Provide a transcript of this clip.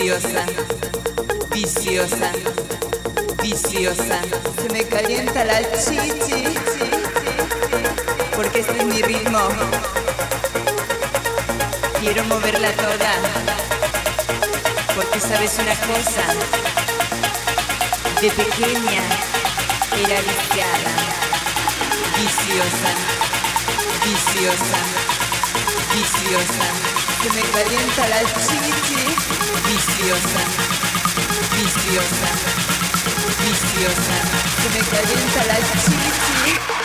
viciosa, viciosa, viciosa. Se me calienta la chichi, porque este es mi ritmo. Quiero moverla toda, porque sabes una cosa, de pequeña era viciada, viciosa, viciosa, viciosa. Se me calienta la chichi viciosa, viciosa, viciosa, que me calienta la chichi.